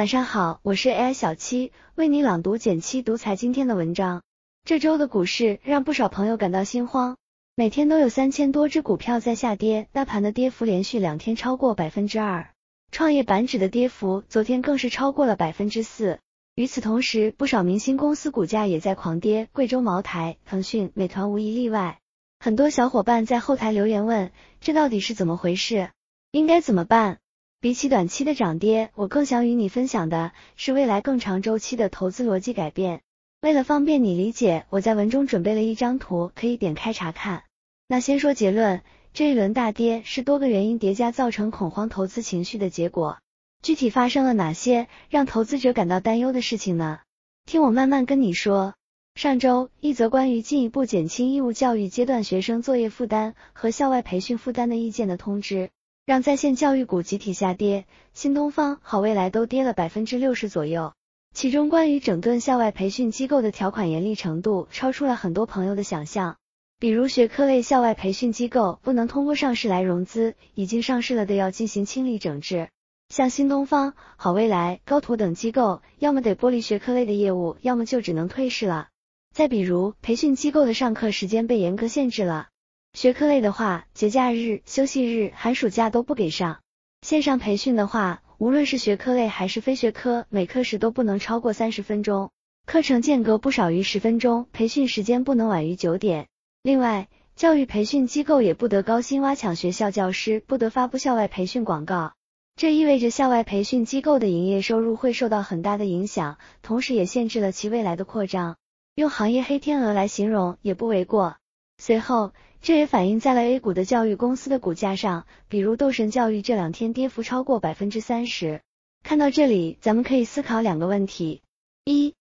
晚上好，我是 AI 小七，为你朗读简七独裁今天的文章。这周的股市让不少朋友感到心慌，每天都有三千多只股票在下跌，大盘的跌幅连续两天超过百分之二，创业板指的跌幅昨天更是超过了百分之四。与此同时，不少明星公司股价也在狂跌，贵州茅台、腾讯、美团无一例外。很多小伙伴在后台留言问，这到底是怎么回事？应该怎么办？比起短期的涨跌，我更想与你分享的是未来更长周期的投资逻辑改变。为了方便你理解，我在文中准备了一张图，可以点开查看。那先说结论，这一轮大跌是多个原因叠加造成恐慌投资情绪的结果。具体发生了哪些让投资者感到担忧的事情呢？听我慢慢跟你说。上周，一则关于进一步减轻义务教育阶段学生作业负担和校外培训负担的意见的通知。让在线教育股集体下跌，新东方、好未来都跌了百分之六十左右。其中关于整顿校外培训机构的条款严厉程度，超出了很多朋友的想象。比如学科类校外培训机构不能通过上市来融资，已经上市了的要进行清理整治。像新东方、好未来、高途等机构，要么得剥离学科类的业务，要么就只能退市了。再比如培训机构的上课时间被严格限制了。学科类的话，节假日、休息日、寒暑假都不给上。线上培训的话，无论是学科类还是非学科，每课时都不能超过三十分钟，课程间隔不少于十分钟，培训时间不能晚于九点。另外，教育培训机构也不得高薪挖抢学校教师，不得发布校外培训广告。这意味着校外培训机构的营业收入会受到很大的影响，同时也限制了其未来的扩张。用行业黑天鹅来形容也不为过。随后。这也反映在了 A 股的教育公司的股价上，比如斗神教育这两天跌幅超过百分之三十。看到这里，咱们可以思考两个问题：一、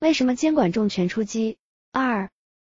为什么监管重拳出击？二、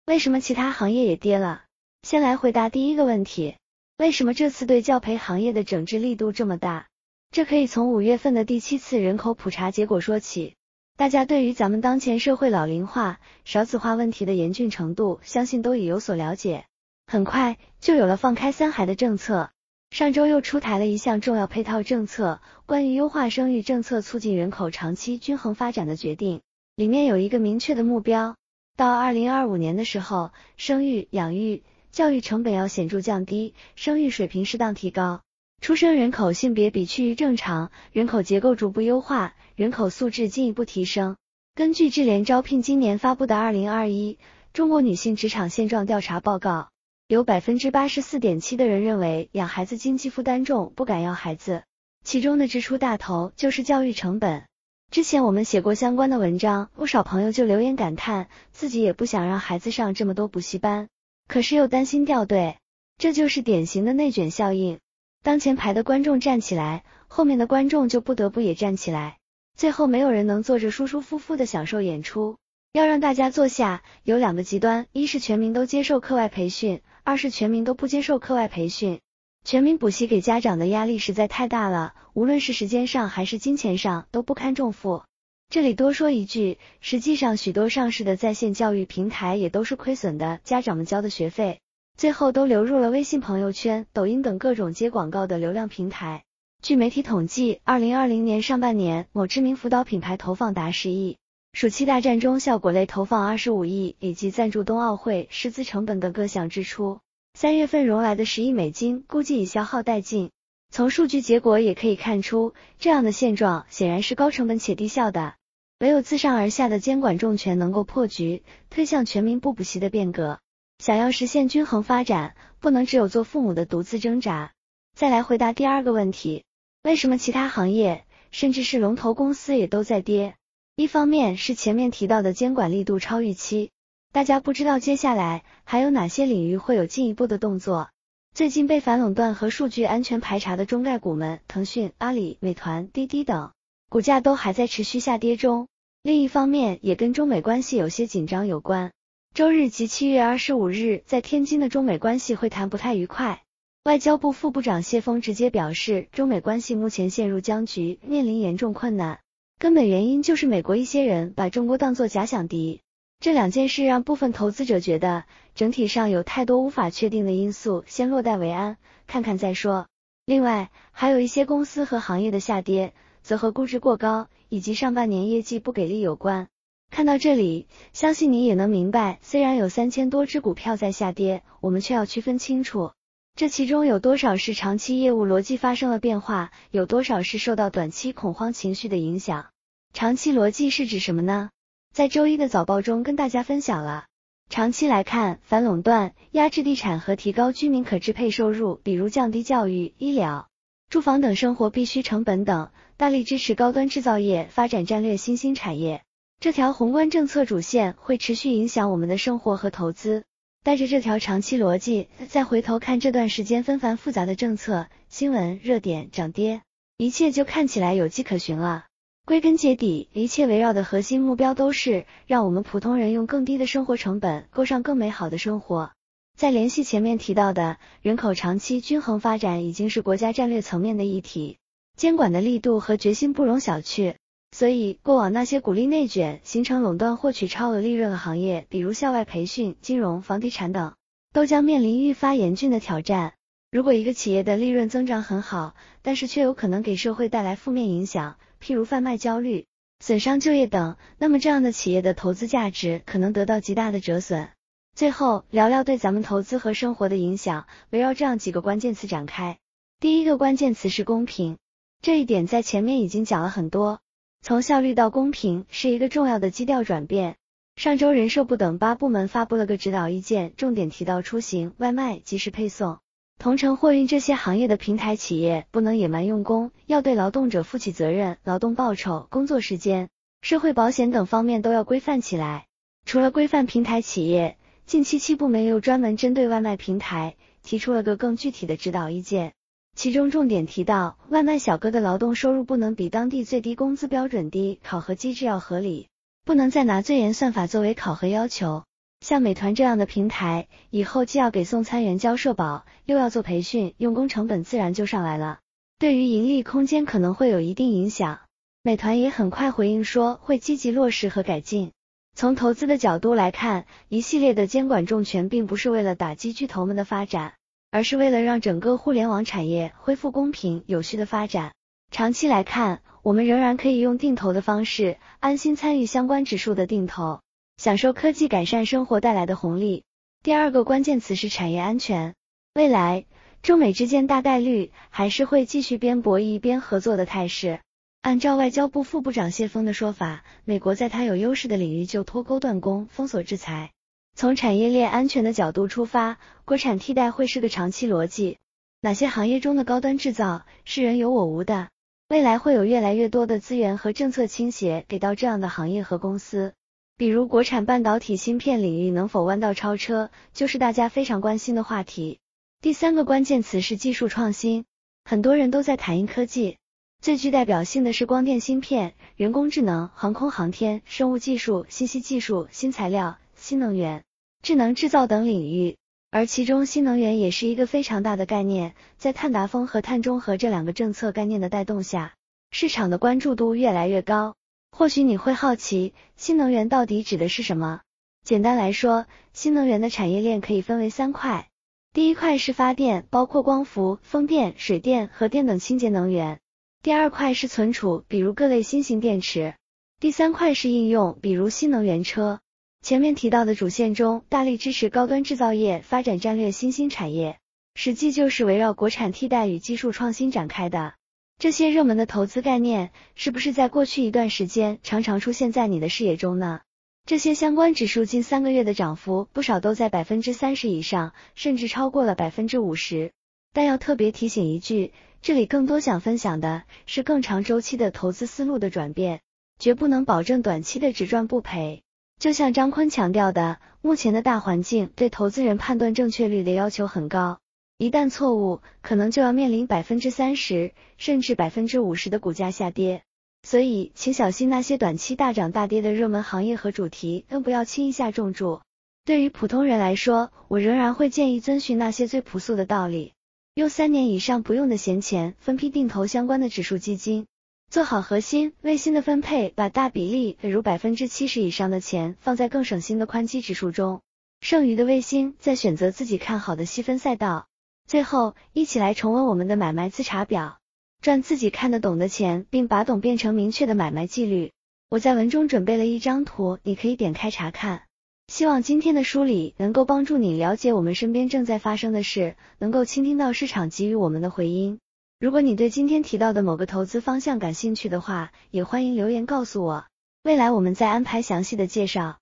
为什么其他行业也跌了？先来回答第一个问题：为什么这次对教培行业的整治力度这么大？这可以从五月份的第七次人口普查结果说起。大家对于咱们当前社会老龄化、少子化问题的严峻程度，相信都已有所了解。很快就有了放开三孩的政策，上周又出台了一项重要配套政策，关于优化生育政策，促进人口长期均衡发展的决定。里面有一个明确的目标，到二零二五年的时候，生育、养育、教育成本要显著降低，生育水平适当提高，出生人口性别比趋于正常，人口结构逐步优化，人口素质进一步提升。根据智联招聘今年发布的二零二一中国女性职场现状调查报告。有百分之八十四点七的人认为养孩子经济负担重，不敢要孩子。其中的支出大头就是教育成本。之前我们写过相关的文章，不少朋友就留言感叹，自己也不想让孩子上这么多补习班，可是又担心掉队，这就是典型的内卷效应。当前排的观众站起来，后面的观众就不得不也站起来，最后没有人能坐着舒舒服服的享受演出。要让大家坐下，有两个极端，一是全民都接受课外培训。二是全民都不接受课外培训，全民补习给家长的压力实在太大了，无论是时间上还是金钱上都不堪重负。这里多说一句，实际上许多上市的在线教育平台也都是亏损的，家长们交的学费最后都流入了微信朋友圈、抖音等各种接广告的流量平台。据媒体统计，二零二零年上半年，某知名辅导品牌投放达十亿。暑期大战中，效果类投放二十五亿，以及赞助冬奥会、师资成本等各项支出。三月份融来的十亿美金，估计已消耗殆尽。从数据结果也可以看出，这样的现状显然是高成本且低效的。唯有自上而下的监管重拳能够破局，推向全民不补习的变革。想要实现均衡发展，不能只有做父母的独自挣扎。再来回答第二个问题：为什么其他行业，甚至是龙头公司也都在跌？一方面是前面提到的监管力度超预期，大家不知道接下来还有哪些领域会有进一步的动作。最近被反垄断和数据安全排查的中概股们，腾讯、阿里、美团、滴滴等，股价都还在持续下跌中。另一方面也跟中美关系有些紧张有关。周日及七月二十五日，在天津的中美关系会谈不太愉快，外交部副部长谢峰直接表示，中美关系目前陷入僵局，面临严重困难。根本原因就是美国一些人把中国当作假想敌，这两件事让部分投资者觉得整体上有太多无法确定的因素，先落袋为安，看看再说。另外，还有一些公司和行业的下跌，则和估值过高以及上半年业绩不给力有关。看到这里，相信你也能明白，虽然有三千多只股票在下跌，我们却要区分清楚，这其中有多少是长期业务逻辑发生了变化，有多少是受到短期恐慌情绪的影响。长期逻辑是指什么呢？在周一的早报中跟大家分享了。长期来看，反垄断、压制地产和提高居民可支配收入，比如降低教育、医疗、住房等生活必需成本等，大力支持高端制造业发展战略新兴产业。这条宏观政策主线会持续影响我们的生活和投资。带着这条长期逻辑，再回头看这段时间纷繁复杂的政策、新闻、热点、涨跌，一切就看起来有迹可循了。归根结底，一切围绕的核心目标都是让我们普通人用更低的生活成本过上更美好的生活。再联系前面提到的人口长期均衡发展，已经是国家战略层面的议题，监管的力度和决心不容小觑。所以，过往那些鼓励内卷、形成垄断、获取超额利润的行业，比如校外培训、金融、房地产等，都将面临愈发严峻的挑战。如果一个企业的利润增长很好，但是却有可能给社会带来负面影响，譬如贩卖焦虑、损伤就业等，那么这样的企业的投资价值可能得到极大的折损。最后聊聊对咱们投资和生活的影响，围绕这样几个关键词展开。第一个关键词是公平，这一点在前面已经讲了很多，从效率到公平是一个重要的基调转变。上周人社部等八部门发布了个指导意见，重点提到出行、外卖、即时配送。同城货运这些行业的平台企业不能野蛮用工，要对劳动者负起责任，劳动报酬、工作时间、社会保险等方面都要规范起来。除了规范平台企业，近期七部门又专门针对外卖平台提出了个更具体的指导意见，其中重点提到，外卖小哥的劳动收入不能比当地最低工资标准低，考核机制要合理，不能再拿最严算法作为考核要求。像美团这样的平台，以后既要给送餐员交社保，又要做培训，用工成本自然就上来了，对于盈利空间可能会有一定影响。美团也很快回应说，会积极落实和改进。从投资的角度来看，一系列的监管重拳，并不是为了打击巨头们的发展，而是为了让整个互联网产业恢复公平有序的发展。长期来看，我们仍然可以用定投的方式，安心参与相关指数的定投。享受科技改善生活带来的红利。第二个关键词是产业安全。未来，中美之间大概率还是会继续边博弈边合作的态势。按照外交部副部长谢锋的说法，美国在他有优势的领域就脱钩断供、封锁制裁。从产业链安全的角度出发，国产替代会是个长期逻辑。哪些行业中的高端制造是人有我无的？未来会有越来越多的资源和政策倾斜给到这样的行业和公司。比如国产半导体芯片领域能否弯道超车，就是大家非常关心的话题。第三个关键词是技术创新，很多人都在谈硬科技，最具代表性的是光电芯片、人工智能、航空航天、生物技术、信息技术、新材料、新能源、智能制造等领域，而其中新能源也是一个非常大的概念，在碳达峰和碳中和这两个政策概念的带动下，市场的关注度越来越高。或许你会好奇，新能源到底指的是什么？简单来说，新能源的产业链可以分为三块。第一块是发电，包括光伏、风电、水电、核电等清洁能源。第二块是存储，比如各类新型电池。第三块是应用，比如新能源车。前面提到的主线中，大力支持高端制造业发展战略新兴产业，实际就是围绕国产替代与技术创新展开的。这些热门的投资概念，是不是在过去一段时间常常出现在你的视野中呢？这些相关指数近三个月的涨幅，不少都在百分之三十以上，甚至超过了百分之五十。但要特别提醒一句，这里更多想分享的是更长周期的投资思路的转变，绝不能保证短期的只赚不赔。就像张坤强调的，目前的大环境对投资人判断正确率的要求很高。一旦错误，可能就要面临百分之三十甚至百分之五十的股价下跌。所以，请小心那些短期大涨大跌的热门行业和主题，更不要轻易下重注。对于普通人来说，我仍然会建议遵循那些最朴素的道理，用三年以上不用的闲钱分批定投相关的指数基金，做好核心、卫星的分配，把大比例，比如百分之七十以上的钱放在更省心的宽基指数中，剩余的卫星再选择自己看好的细分赛道。最后，一起来重温我们的买卖自查表。赚自己看得懂的钱，并把懂变成明确的买卖纪律。我在文中准备了一张图，你可以点开查看。希望今天的梳理能够帮助你了解我们身边正在发生的事，能够倾听到市场给予我们的回音。如果你对今天提到的某个投资方向感兴趣的话，也欢迎留言告诉我，未来我们再安排详细的介绍。